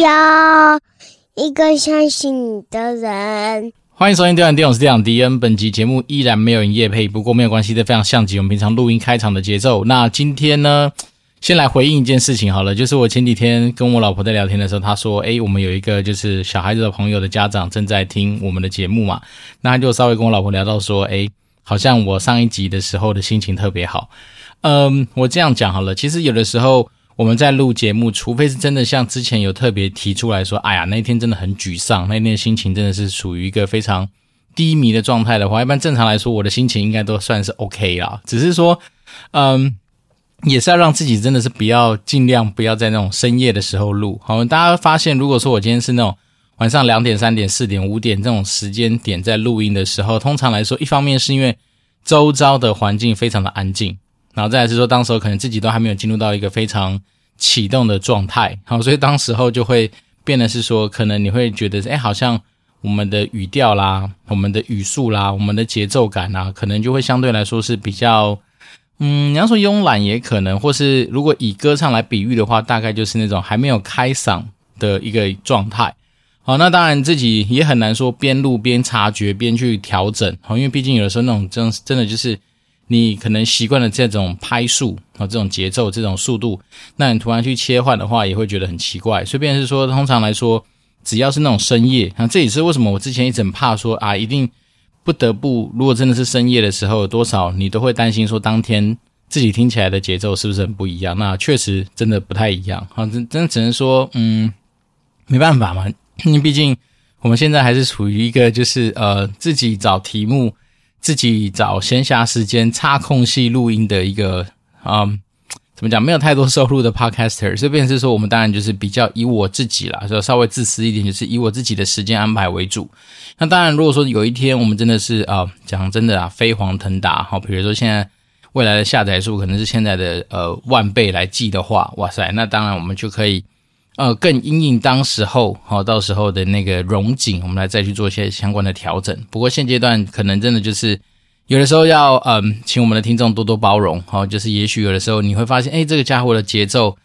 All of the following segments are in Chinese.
要一个相信你的人。欢迎收听《电玩电影》，我是电玩迪恩。本集节目依然没有营业配，不过没有关系，这非常像极我们平常录音开场的节奏。那今天呢，先来回应一件事情好了，就是我前几天跟我老婆在聊天的时候，她说：“诶，我们有一个就是小孩子的朋友的家长正在听我们的节目嘛。”那他就稍微跟我老婆聊到说：“诶，好像我上一集的时候的心情特别好。”嗯，我这样讲好了，其实有的时候。我们在录节目，除非是真的像之前有特别提出来说，哎呀，那天真的很沮丧，那天心情真的是属于一个非常低迷的状态的话，一般正常来说，我的心情应该都算是 OK 啦。只是说，嗯，也是要让自己真的是不要尽量不要在那种深夜的时候录。好，大家发现，如果说我今天是那种晚上两点、三点、四点、五点这种时间点在录音的时候，通常来说，一方面是因为周遭的环境非常的安静。然后再来是说，当时候可能自己都还没有进入到一个非常启动的状态，好，所以当时候就会变得是说，可能你会觉得，哎，好像我们的语调啦、我们的语速啦、我们的节奏感啦，可能就会相对来说是比较，嗯，你要说慵懒也可能，或是如果以歌唱来比喻的话，大概就是那种还没有开嗓的一个状态。好，那当然自己也很难说边录边察觉边去调整，好，因为毕竟有的时候那种真真的就是。你可能习惯了这种拍数啊，这种节奏、这种速度，那你突然去切换的话，也会觉得很奇怪。所以，便是说，通常来说，只要是那种深夜，那这也是为什么我之前一直很怕说啊，一定不得不，如果真的是深夜的时候，多少你都会担心说，当天自己听起来的节奏是不是很不一样？那确实真的不太一样。好，真真的只能说，嗯，没办法嘛，因 为毕竟我们现在还是处于一个就是呃自己找题目。自己找闲暇时间插空隙录音的一个、嗯，怎么讲？没有太多收入的 podcaster，这边是说我们当然就是比较以我自己啦，就稍微自私一点，就是以我自己的时间安排为主。那当然，如果说有一天我们真的是啊，讲真的啊，飞黄腾达，好，比如说现在未来的下载数可能是现在的呃万倍来计的话，哇塞，那当然我们就可以。呃，更因应当时候，好，到时候的那个融景，我们来再去做一些相关的调整。不过现阶段可能真的就是有的时候要，嗯，请我们的听众多多包容，好，就是也许有的时候你会发现，哎，这个家伙的节奏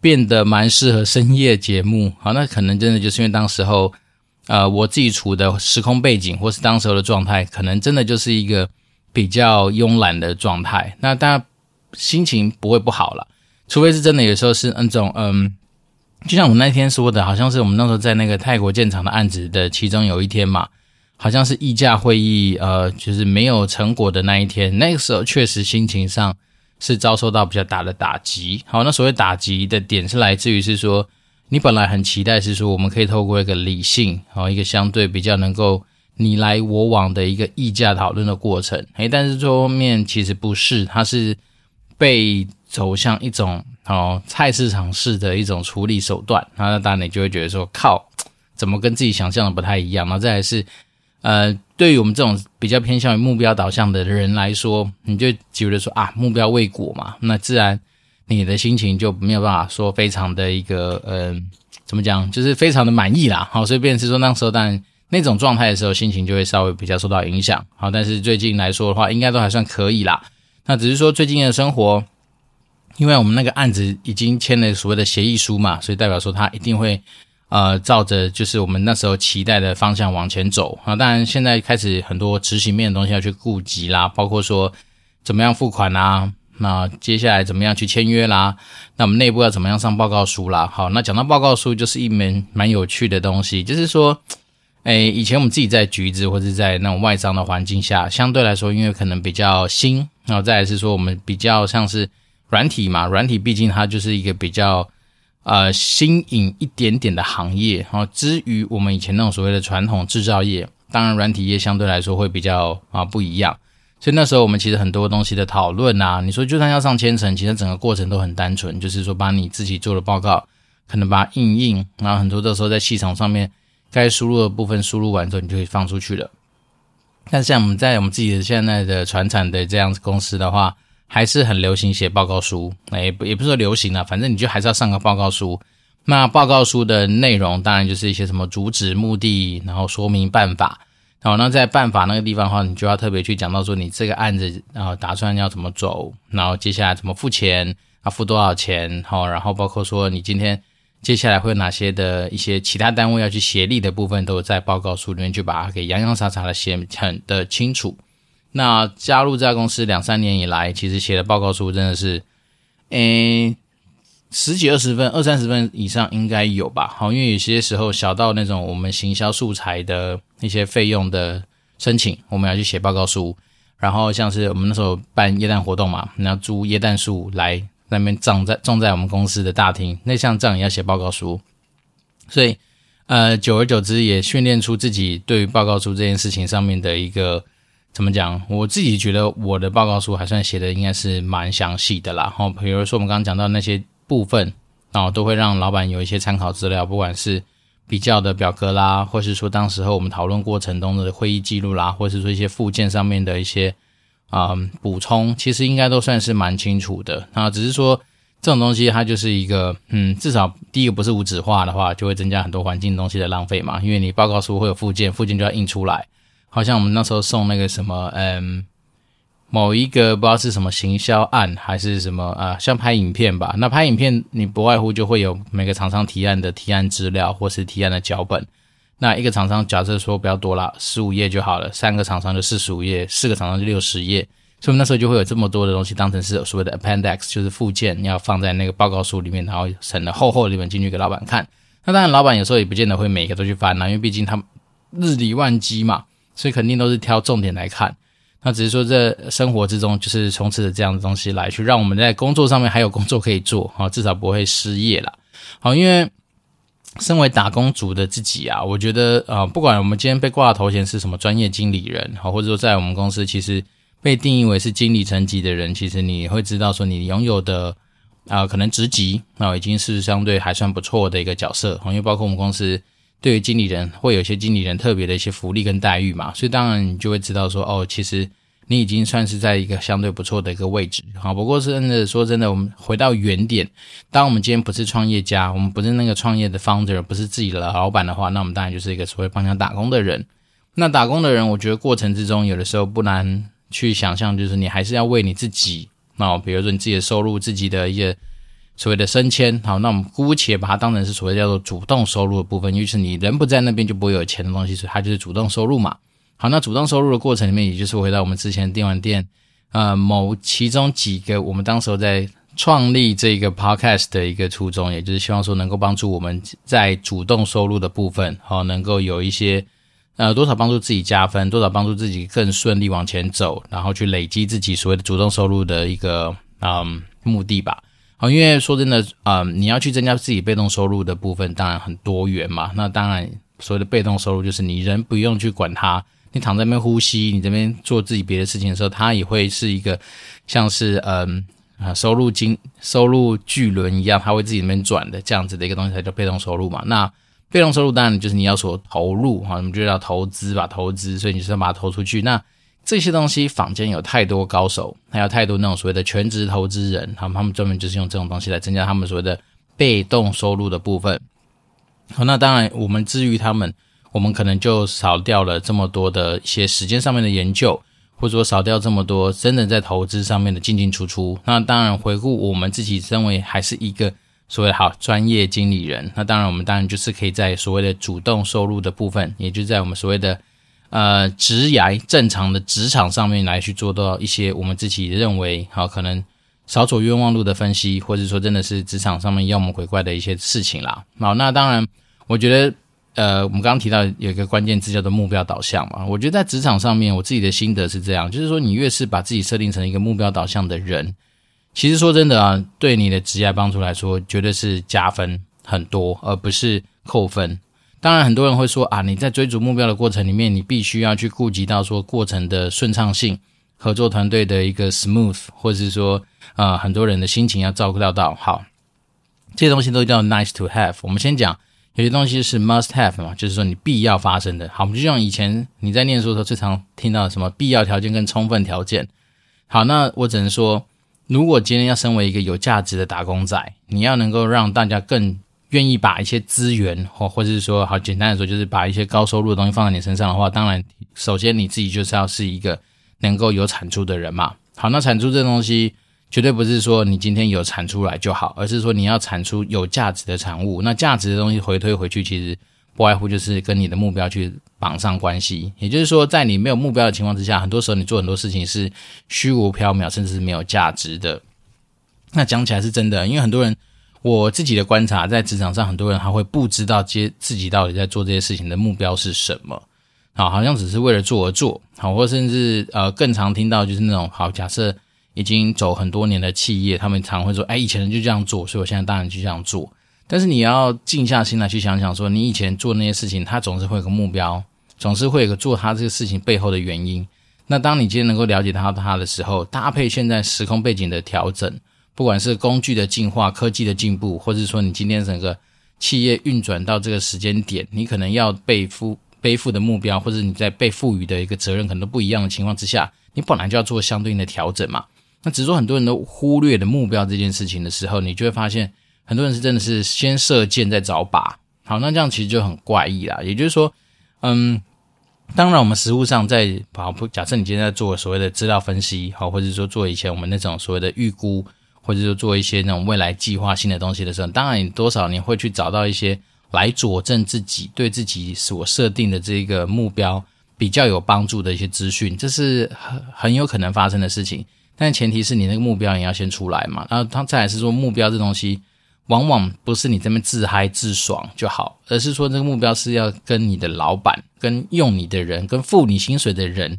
变得蛮适合深夜节目，好，那可能真的就是因为当时候，呃，我自己处的时空背景或是当时候的状态，可能真的就是一个比较慵懒的状态。那大家心情不会不好了，除非是真的有时候是那种，嗯。就像我那天说的，好像是我们那时候在那个泰国建厂的案子的其中有一天嘛，好像是议价会议，呃，就是没有成果的那一天。那个时候确实心情上是遭受到比较大的打击。好，那所谓打击的点是来自于是说，你本来很期待是说我们可以透过一个理性，好，一个相对比较能够你来我往的一个议价讨论的过程，诶，但是最后面其实不是，它是被走向一种。哦，菜市场式的一种处理手段，那当然你就会觉得说，靠，怎么跟自己想象的不太一样？然后再来是，呃，对于我们这种比较偏向于目标导向的人来说，你就觉得说啊，目标未果嘛，那自然你的心情就没有办法说非常的一个，嗯、怎么讲，就是非常的满意啦。好，所以便是说那时候，当然那种状态的时候，心情就会稍微比较受到影响。好，但是最近来说的话，应该都还算可以啦。那只是说最近的生活。因为我们那个案子已经签了所谓的协议书嘛，所以代表说他一定会，呃，照着就是我们那时候期待的方向往前走啊。当然，现在开始很多执行面的东西要去顾及啦，包括说怎么样付款啦，那接下来怎么样去签约啦，那我们内部要怎么样上报告书啦。好，那讲到报告书，就是一门蛮有趣的东西，就是说，哎，以前我们自己在橘子或者在那种外商的环境下，相对来说，因为可能比较新，然后再来是说我们比较像是。软体嘛，软体毕竟它就是一个比较呃新颖一点点的行业。然后，至于我们以前那种所谓的传统制造业，当然软体业相对来说会比较啊不一样。所以那时候我们其实很多东西的讨论啊，你说就算要上千层，其实整个过程都很单纯，就是说把你自己做的报告，可能把它印印，然后很多的时候在系统上面该输入的部分输入完之后，你就可以放出去了。但像我们在我们自己的现在的传产的这样子公司的话，还是很流行写报告书，那也不也不是说流行啊，反正你就还是要上个报告书。那报告书的内容当然就是一些什么主旨、目的，然后说明办法。好，那在办法那个地方的话，你就要特别去讲到说你这个案子，啊打算要怎么走，然后接下来怎么付钱，啊付多少钱，好，然后包括说你今天接下来会有哪些的一些其他单位要去协力的部分，都在报告书里面就把它给洋洋洒洒的写很的清楚。那加入这家公司两三年以来，其实写的报告书真的是，诶，十几二十分、二三十分以上应该有吧？好，因为有些时候小到那种我们行销素材的一些费用的申请，我们要去写报告书。然后像是我们那时候办耶诞活动嘛，你要租耶诞树来那边长在种在我们公司的大厅，那像这样也要写报告书。所以，呃，久而久之也训练出自己对于报告书这件事情上面的一个怎么讲？我自己觉得我的报告书还算写的应该是蛮详细的啦。然后比如说我们刚刚讲到那些部分，然后都会让老板有一些参考资料，不管是。比较的表格啦，或是说当时候我们讨论过程中的会议记录啦，或是说一些附件上面的一些啊、补充，其实应该都算是蛮清楚的。那只是说这种东西它就是一个，嗯，至少第一个不是无纸化的话，就会增加很多环境东西的浪费嘛。因为你报告书会有附件，附件就要印出来。好像我们那时候送那个什么，嗯。某一个不知道是什么行销案还是什么啊，像拍影片吧。那拍影片你不外乎就会有每个厂商提案的提案资料或是提案的脚本。那一个厂商假设说不要多了，十五页就好了。三个厂商就四十五页，四个厂商就六十页。所以那时候就会有这么多的东西当成是所谓的 appendix，就是附件，你要放在那个报告书里面，然后省得厚厚的一本进去给老板看。那当然老板有时候也不见得会每个都去翻啦，因为毕竟他日理万机嘛，所以肯定都是挑重点来看。那只是说，在生活之中就是充斥着这样的东西来去让我们在工作上面还有工作可以做啊，至少不会失业啦。好，因为身为打工族的自己啊，我觉得啊，不管我们今天被挂的头衔是什么专业经理人，好，或者说在我们公司其实被定义为是经理层级的人，其实你会知道说你拥有的啊，可能职级啊，已经是相对还算不错的一个角色。因为包括我们公司。对于经理人，会有一些经理人特别的一些福利跟待遇嘛，所以当然你就会知道说，哦，其实你已经算是在一个相对不错的一个位置。好，不过是真的说真的，我们回到原点，当我们今天不是创业家，我们不是那个创业的 founder，不是自己的老板的话，那我们当然就是一个所谓帮人家打工的人。那打工的人，我觉得过程之中有的时候不难去想象，就是你还是要为你自己，那比如说你自己的收入，自己的一些。所谓的升迁，好，那我们姑且把它当成是所谓叫做主动收入的部分，因为是你人不在那边就不会有钱的东西，所以它就是主动收入嘛。好，那主动收入的过程里面，也就是回到我们之前电玩店，呃，某其中几个我们当时候在创立这个 podcast 的一个初衷，也就是希望说能够帮助我们在主动收入的部分，好，能够有一些呃多少帮助自己加分，多少帮助自己更顺利往前走，然后去累积自己所谓的主动收入的一个嗯目的吧。好，因为说真的，啊、呃，你要去增加自己被动收入的部分，当然很多元嘛。那当然，所谓的被动收入就是你人不用去管它，你躺在那边呼吸，你这边做自己别的事情的时候，它也会是一个像是嗯啊收入金收入巨轮一样，它会自己那边转的这样子的一个东西才叫被动收入嘛。那被动收入当然就是你要所投入哈，我们就叫投资吧，投资，所以你是要把它投出去那。这些东西坊间有太多高手，还有太多那种所谓的全职投资人，他们他们专门就是用这种东西来增加他们所谓的被动收入的部分。好，那当然我们至于他们，我们可能就少掉了这么多的一些时间上面的研究，或者说少掉这么多真的在投资上面的进进出出。那当然回顾我们自己身为还是一个所谓好专业经理人，那当然我们当然就是可以在所谓的主动收入的部分，也就在我们所谓的。呃，职涯正常的职场上面来去做到一些我们自己认为好可能少走冤枉路的分析，或者说真的是职场上面妖魔鬼怪的一些事情啦。好，那当然，我觉得呃，我们刚刚提到有一个关键字叫做目标导向嘛。我觉得在职场上面，我自己的心得是这样，就是说你越是把自己设定成一个目标导向的人，其实说真的啊，对你的职业帮助来说，绝对是加分很多，而不是扣分。当然，很多人会说啊，你在追逐目标的过程里面，你必须要去顾及到说过程的顺畅性、合作团队的一个 smooth，或者是说、呃，很多人的心情要照顾到到。好，这些东西都叫 nice to have。我们先讲有些东西是 must have 嘛，就是说你必要发生的。好，我们就像以前你在念书的时候最常听到什么必要条件跟充分条件。好，那我只能说，如果今天要身为一个有价值的打工仔，你要能够让大家更。愿意把一些资源，或或者是说，好简单的说，就是把一些高收入的东西放在你身上的话，当然，首先你自己就是要是一个能够有产出的人嘛。好，那产出这东西，绝对不是说你今天有产出来就好，而是说你要产出有价值的产物。那价值的东西回推回去，其实不外乎就是跟你的目标去绑上关系。也就是说，在你没有目标的情况之下，很多时候你做很多事情是虚无缥缈，甚至是没有价值的。那讲起来是真的，因为很多人，我自己的观察，在职场上，很多人他会不知道接自己到底在做这些事情的目标是什么。好，好像只是为了做而做。好，或甚至呃，更常听到就是那种好，假设。已经走很多年的企业，他们常会说：“哎，以前人就这样做，所以我现在当然就这样做。”但是你要静下心来去想想，说你以前做那些事情，它总是会有个目标，总是会有个做它这个事情背后的原因。那当你今天能够了解到它的时候，搭配现在时空背景的调整，不管是工具的进化、科技的进步，或者说你今天整个企业运转到这个时间点，你可能要背负背负的目标，或者你在被赋予的一个责任可能都不一样的情况之下，你本来就要做相对应的调整嘛。那只是说很多人都忽略了目标这件事情的时候，你就会发现很多人是真的是先射箭再找靶。好，那这样其实就很怪异啦。也就是说，嗯，当然我们实务上在好，假设你今天在做所谓的资料分析，好，或者说做以前我们那种所谓的预估，或者说做一些那种未来计划性的东西的时候，当然你多少你会去找到一些来佐证自己对自己所设定的这个目标比较有帮助的一些资讯，这是很很有可能发生的事情。但前提是你那个目标也要先出来嘛，然后他再来是说目标这东西，往往不是你这边自嗨自爽就好，而是说这个目标是要跟你的老板、跟用你的人、跟付你薪水的人。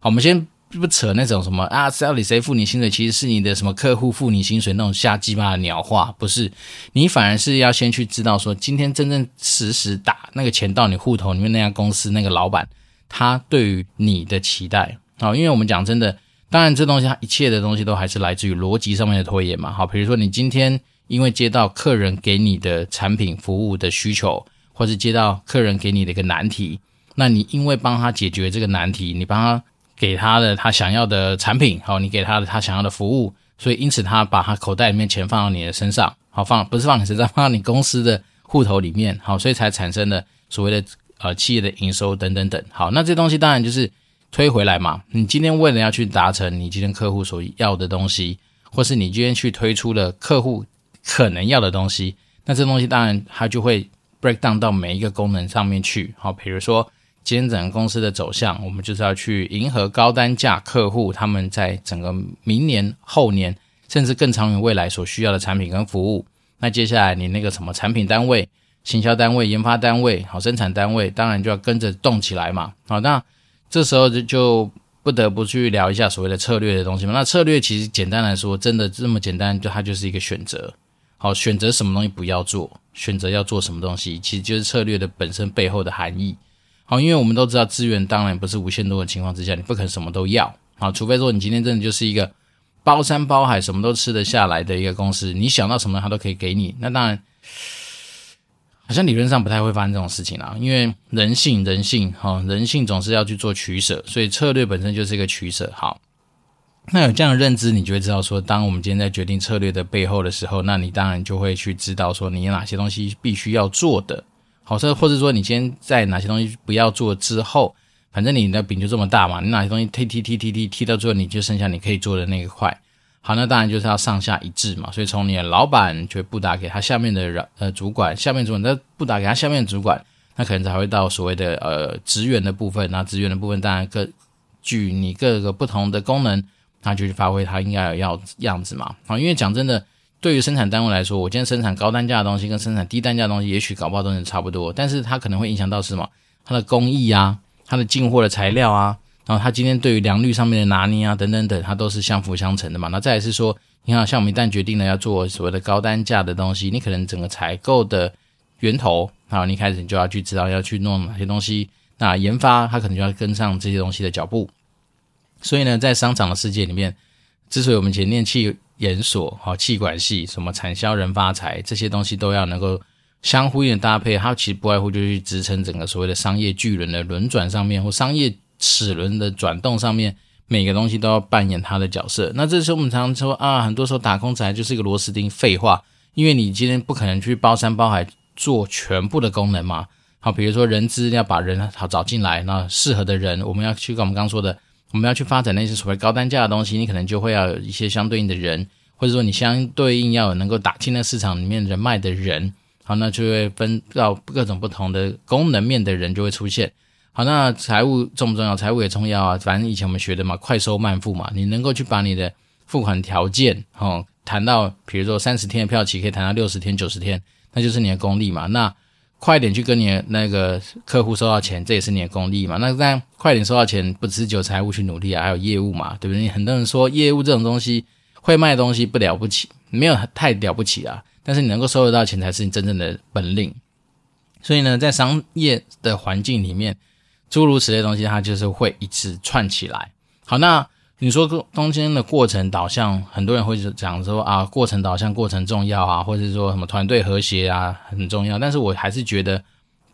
好，我们先不扯那种什么啊，到底谁付你薪水，其实是你的什么客户付你薪水那种瞎鸡巴的鸟话，不是？你反而是要先去知道说，今天真正实时打那个钱到你户头里面那家公司那个老板，他对于你的期待。好，因为我们讲真的。当然，这东西它一切的东西都还是来自于逻辑上面的拖延嘛。好，比如说你今天因为接到客人给你的产品服务的需求，或是接到客人给你的一个难题，那你因为帮他解决这个难题，你帮他给他的他想要的产品，好，你给他的他想要的服务，所以因此他把他口袋里面钱放到你的身上，好，放不是放你身上，放到你公司的户头里面，好，所以才产生了所谓的呃企业的营收等等等。好，那这东西当然就是。推回来嘛？你今天为了要去达成你今天客户所要的东西，或是你今天去推出了客户可能要的东西，那这东西当然它就会 break down 到每一个功能上面去。好，比如说今天整个公司的走向，我们就是要去迎合高单价客户他们在整个明年、后年，甚至更长远未来所需要的产品跟服务。那接下来你那个什么产品单位、行销单位、研发单位、好生产单位，当然就要跟着动起来嘛。好，那。这时候就就不得不去聊一下所谓的策略的东西嘛。那策略其实简单来说，真的这么简单，就它就是一个选择。好，选择什么东西不要做，选择要做什么东西，其实就是策略的本身背后的含义。好，因为我们都知道资源当然不是无限多的情况之下，你不可能什么都要。好，除非说你今天真的就是一个包山包海什么都吃得下来的一个公司，你想到什么它都可以给你。那当然。好像理论上不太会发生这种事情啦，因为人性，人性，哈，人性总是要去做取舍，所以策略本身就是一个取舍。好，那有这样的认知，你就会知道说，当我们今天在决定策略的背后的时候，那你当然就会去知道说，你有哪些东西必须要做的，好，或者说你今天在哪些东西不要做之后，反正你的饼就这么大嘛，你哪些东西踢踢踢踢踢踢到最后，你就剩下你可以做的那一块。好，那当然就是要上下一致嘛，所以从你的老板就会布达给他下面的人呃主管，下面主管再布达给他下面主管，那可能才会到所谓的呃职员的部分。那职员的部分当然各据你各个不同的功能，那就去发挥它应该有要样子嘛。好，因为讲真的，对于生产单位来说，我今天生产高单价的东西跟生产低单价的东西，也许搞不好都能差不多，但是它可能会影响到是什么？它的工艺啊，它的进货的材料啊。然后它今天对于良率上面的拿捏啊，等等等，它都是相辅相成的嘛。那再来是说，你看，像我们一旦决定了要做所谓的高单价的东西，你可能整个采购的源头，好，你开始你就要去知道要去弄哪些东西。那研发它可能就要跟上这些东西的脚步。所以呢，在商场的世界里面，之所以我们以前念企研所、好气管系，什么产销人发财这些东西都要能够相互应的搭配，它其实不外乎就是去支撑整个所谓的商业巨轮的轮转上面或商业。齿轮的转动上面，每个东西都要扮演它的角色。那这时候我们常常说啊，很多时候打工仔就是一个螺丝钉。废话，因为你今天不可能去包山包海做全部的功能嘛。好，比如说人资要把人好找进来，那适合的人，我们要去跟我们刚说的我们要去发展那些所谓高单价的东西，你可能就会要有一些相对应的人，或者说你相对应要有能够打进那市场里面人脉的人，好，那就会分到各种不同的功能面的人就会出现。好，那财务重不重要？财务也重要啊。反正以前我们学的嘛，快收慢付嘛，你能够去把你的付款条件，哦，谈到，比如说三十天的票期可以谈到六十天、九十天，那就是你的功力嘛。那快点去跟你的那个客户收到钱，这也是你的功力嘛。那这样快点收到钱，不只有财务去努力啊，还有业务嘛，对不对？很多人说业务这种东西，会卖东西不了不起，没有太了不起啊。但是你能够收得到钱，才是你真正的本领。所以呢，在商业的环境里面，诸如此类东西，它就是会一直串起来。好，那。你说中间的过程导向，很多人会讲说啊，过程导向过程重要啊，或者是说什么团队和谐啊很重要。但是我还是觉得，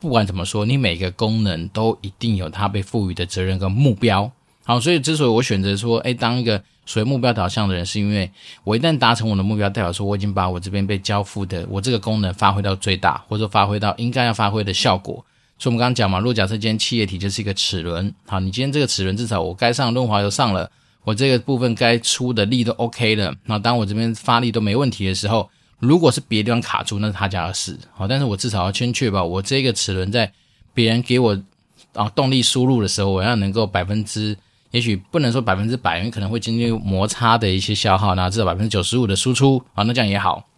不管怎么说，你每个功能都一定有它被赋予的责任跟目标。好，所以之所以我选择说，诶，当一个所谓目标导向的人，是因为我一旦达成我的目标，代表说我已经把我这边被交付的我这个功能发挥到最大，或者发挥到应该要发挥的效果。所以我们刚刚讲嘛，如果假设今天企业体就是一个齿轮，好，你今天这个齿轮至少我该上润滑油上了。我这个部分该出的力都 OK 的，那当我这边发力都没问题的时候，如果是别的地方卡住，那是他家的事。好，但是我至少要先确保我这个齿轮在别人给我啊动力输入的时候，我要能够百分之，也许不能说百分之百，因为可能会经历摩擦的一些消耗，那至少百分之九十五的输出啊，那这样也好。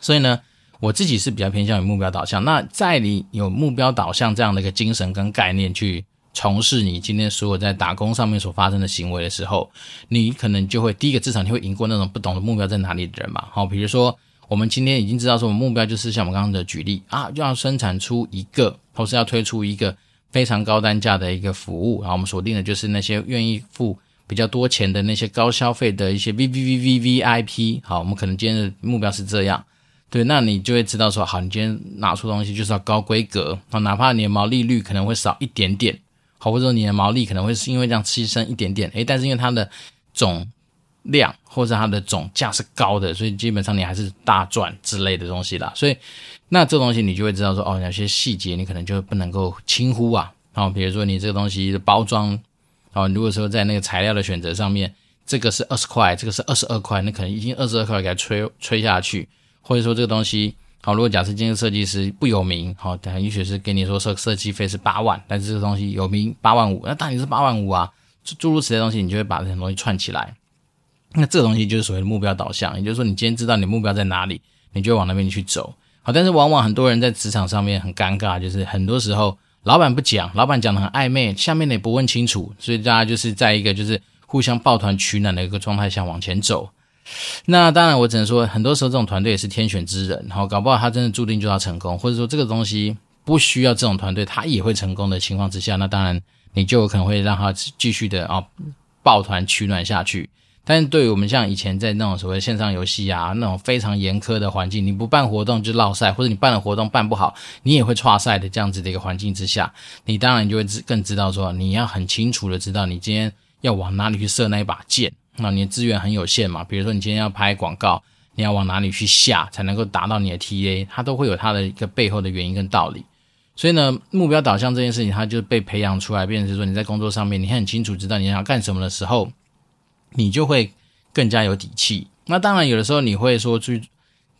所以呢，我自己是比较偏向于目标导向。那在你有目标导向这样的一个精神跟概念去。从事你今天所有在打工上面所发生的行为的时候，你可能就会第一个，至少你会赢过那种不懂的目标在哪里的人嘛。好，比如说我们今天已经知道说，我们目标就是像我们刚刚的举例啊，就要生产出一个，或是要推出一个非常高单价的一个服务，然后我们锁定的就是那些愿意付比较多钱的那些高消费的一些 V V V V V I P。好，我们可能今天的目标是这样，对，那你就会知道说，好，你今天拿出东西就是要高规格，啊，哪怕你的毛利率可能会少一点点。或者说你的毛利可能会是因为这样牺牲一点点，诶，但是因为它的总量或者它的总价是高的，所以基本上你还是大赚之类的东西啦。所以那这东西你就会知道说，哦，有些细节你可能就不能够轻忽啊。哦，比如说你这个东西的包装，哦，如果说在那个材料的选择上面，这个是二十块，这个是二十二块，那可能已经二十二块给它吹吹下去，或者说这个东西。好，如果假设今天设计师不有名，好，等下也许是给你说设设计费是八万，但是这个东西有名八万五，那当然是八万五啊，诸如此类东西，你就会把这些东西串起来。那这个东西就是所谓的目标导向，也就是说，你今天知道你目标在哪里，你就往那边去走。好，但是往往很多人在职场上面很尴尬，就是很多时候老板不讲，老板讲的很暧昧，下面的也不问清楚，所以大家就是在一个就是互相抱团取暖的一个状态下往前走。那当然，我只能说，很多时候这种团队也是天选之人，好，搞不好他真的注定就要成功，或者说这个东西不需要这种团队，他也会成功的情况之下，那当然你就有可能会让他继续的啊抱团取暖下去。但是对于我们像以前在那种所谓线上游戏啊，那种非常严苛的环境，你不办活动就落赛，或者你办了活动办不好，你也会挫赛的这样子的一个环境之下，你当然就会更知道说，你要很清楚的知道你今天要往哪里去射那一把箭。那你的资源很有限嘛？比如说你今天要拍广告，你要往哪里去下才能够达到你的 TA？它都会有它的一个背后的原因跟道理。所以呢，目标导向这件事情，它就被培养出来，变成是说你在工作上面，你很清楚知道你想要干什么的时候，你就会更加有底气。那当然，有的时候你会说，去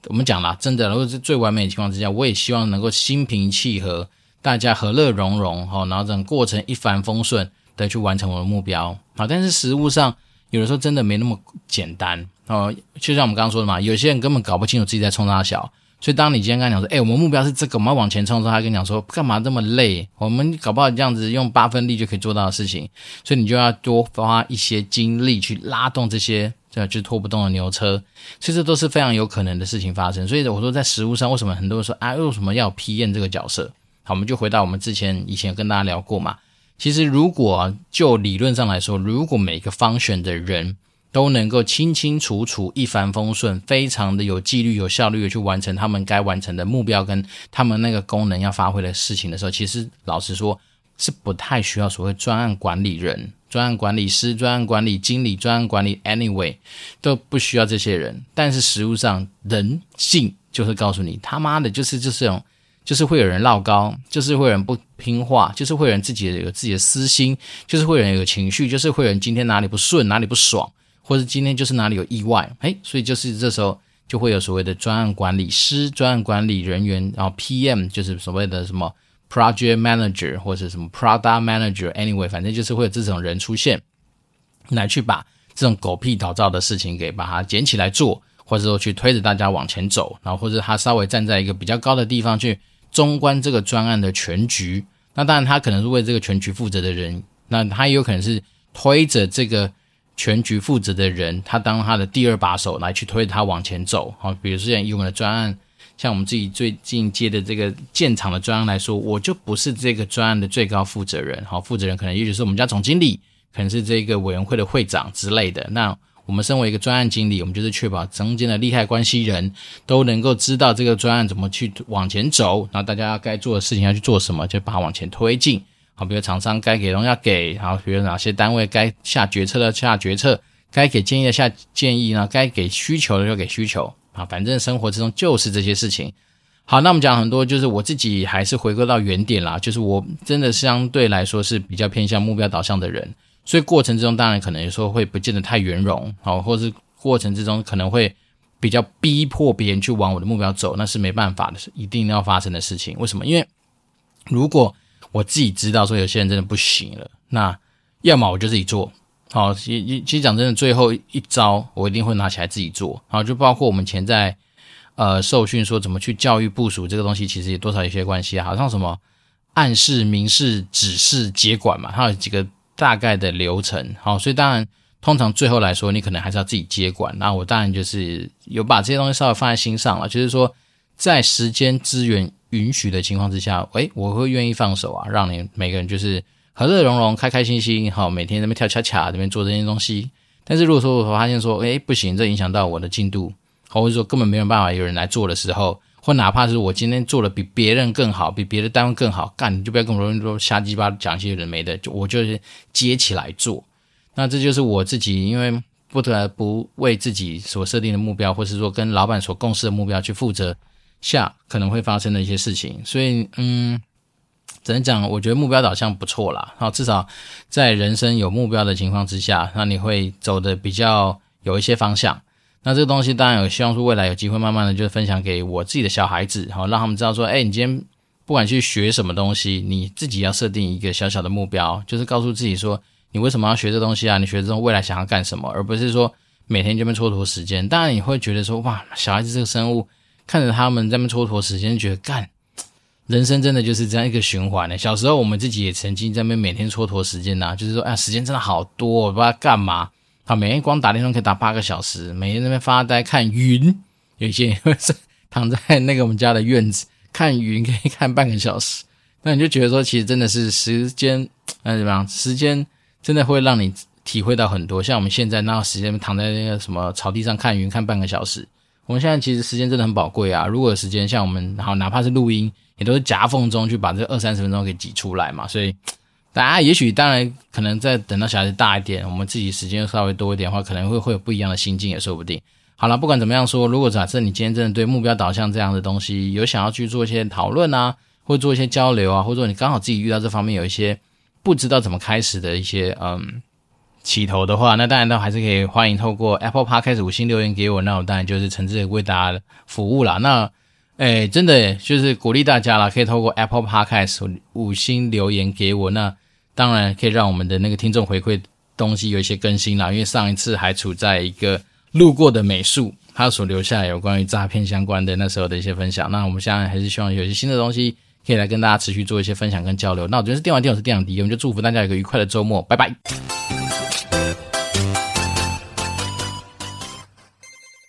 我们讲啦，真的，如果是最完美的情况之下，我也希望能够心平气和，大家和乐融融，哈，然后整个过程一帆风顺的去完成我的目标。好，但是实务上。有的时候真的没那么简单哦，就像我们刚刚说的嘛，有些人根本搞不清楚自己在冲啥小，所以当你今天跟他讲说，哎，我们目标是这个，我们要往前冲的时候，他跟你讲说，干嘛这么累？我们搞不好这样子用八分力就可以做到的事情，所以你就要多花一些精力去拉动这些，这就拖不动的牛车，其实这都是非常有可能的事情发生。所以我说在实务上，为什么很多人说啊，为什么要 PM 这个角色？好，我们就回到我们之前以前跟大家聊过嘛。其实，如果就理论上来说，如果每个 function 的人都能够清清楚楚、一帆风顺、非常的有纪律、有效率的去完成他们该完成的目标跟他们那个功能要发挥的事情的时候，其实老实说，是不太需要所谓专案管理人、专案管理师、专案管理经理、专案管理 anyway 都不需要这些人。但是实务上，人性就是告诉你，他妈的，就是就是这种。就是会有人落高，就是会有人不听话，就是会有人自己有自己的私心，就是会有人有情绪，就是会有人今天哪里不顺，哪里不爽，或者今天就是哪里有意外，诶，所以就是这时候就会有所谓的专案管理师、专案管理人员，然后 PM 就是所谓的什么 Project Manager 或者什么 Product Manager，Anyway，反正就是会有这种人出现，来去把这种狗屁倒灶的事情给把它捡起来做，或者说去推着大家往前走，然后或者他稍微站在一个比较高的地方去。中观这个专案的全局，那当然他可能是为这个全局负责的人，那他也有可能是推着这个全局负责的人，他当他的第二把手来去推着他往前走。好，比如说像以我们的专案，像我们自己最近接的这个建厂的专案来说，我就不是这个专案的最高负责人。好，负责人可能也许是我们家总经理，可能是这个委员会的会长之类的。那我们身为一个专案经理，我们就是确保中间的利害关系人都能够知道这个专案怎么去往前走，然后大家该做的事情要去做什么，就把它往前推进。好，比如厂商该给东西要给，然后比如哪些单位该下决策的下决策，该给建议的下建议呢，该给需求的就给需求。啊，反正生活之中就是这些事情。好，那我们讲很多，就是我自己还是回归到原点啦，就是我真的相对来说是比较偏向目标导向的人。所以过程之中，当然可能有时候会不见得太圆融，好，或是过程之中可能会比较逼迫别人去往我的目标走，那是没办法的，是一定要发生的事情。为什么？因为如果我自己知道说有些人真的不行了，那要么我就自己做，好，其其实讲真的，最后一招我一定会拿起来自己做，好，就包括我们前在呃受训说怎么去教育部署这个东西，其实也多少有些关系，好像什么暗示、明示、指示、接管嘛，它有几个。大概的流程，好，所以当然，通常最后来说，你可能还是要自己接管。那我当然就是有把这些东西稍微放在心上了，就是说，在时间资源允许的情况之下，诶，我会愿意放手啊，让你每个人就是和乐融融、开开心心，好，每天在那边跳恰恰，这边做这些东西。但是如果说我发现说，诶，不行，这影响到我的进度，或者说根本没有办法有人来做的时候。或哪怕是我今天做的比别人更好，比别的单位更好，干你就不要跟我说瞎鸡巴讲一些人没的，就我就是接起来做。那这就是我自己，因为不得不为自己所设定的目标，或是说跟老板所共识的目标去负责下可能会发生的一些事情。所以，嗯，只能讲，我觉得目标导向不错啦。好，至少在人生有目标的情况之下，那你会走的比较有一些方向。那这个东西当然有希望说未来有机会慢慢的就分享给我自己的小孩子，好让他们知道说，哎，你今天不管去学什么东西，你自己要设定一个小小的目标，就是告诉自己说，你为什么要学这东西啊？你学这种未来想要干什么，而不是说每天这边蹉跎时间。当然你会觉得说，哇，小孩子这个生物，看着他们在那边蹉跎时间，觉得干，人生真的就是这样一个循环呢。小时候我们自己也曾经在那边每天蹉跎时间呐，就是说，哎，时间真的好多，我不知道干嘛。好，每天光打电话可以打八个小时，每天在那边发呆看云，有些是躺在那个我们家的院子看云，可以看半个小时。那你就觉得说，其实真的是时间，那怎么样？时间真的会让你体会到很多。像我们现在那时间躺在那个什么草地上看云，看半个小时。我们现在其实时间真的很宝贵啊。如果有时间，像我们好，哪怕是录音，也都是夹缝中去把这二三十分钟给挤出来嘛。所以。大家也许当然可能在等到小孩子大一点，我们自己时间稍微多一点的话，可能会会有不一样的心境也说不定。好了，不管怎么样说，如果假设你今天真的对目标导向这样的东西有想要去做一些讨论啊，或做一些交流啊，或者说你刚好自己遇到这方面有一些不知道怎么开始的一些嗯起头的话，那当然都还是可以欢迎透过 Apple Podcast 五星留言给我，那我当然就是诚挚的为大家服务啦。那诶真的就是鼓励大家啦，可以透过 Apple Podcast 五星留言给我那。当然可以让我们的那个听众回馈东西有一些更新啦，因为上一次还处在一个路过的美术，他所留下有关于诈骗相关的那时候的一些分享。那我们现在还是希望有些新的东西可以来跟大家持续做一些分享跟交流。那我觉得是电玩店，我是电玩迪，我们就祝福大家有个愉快的周末，拜拜。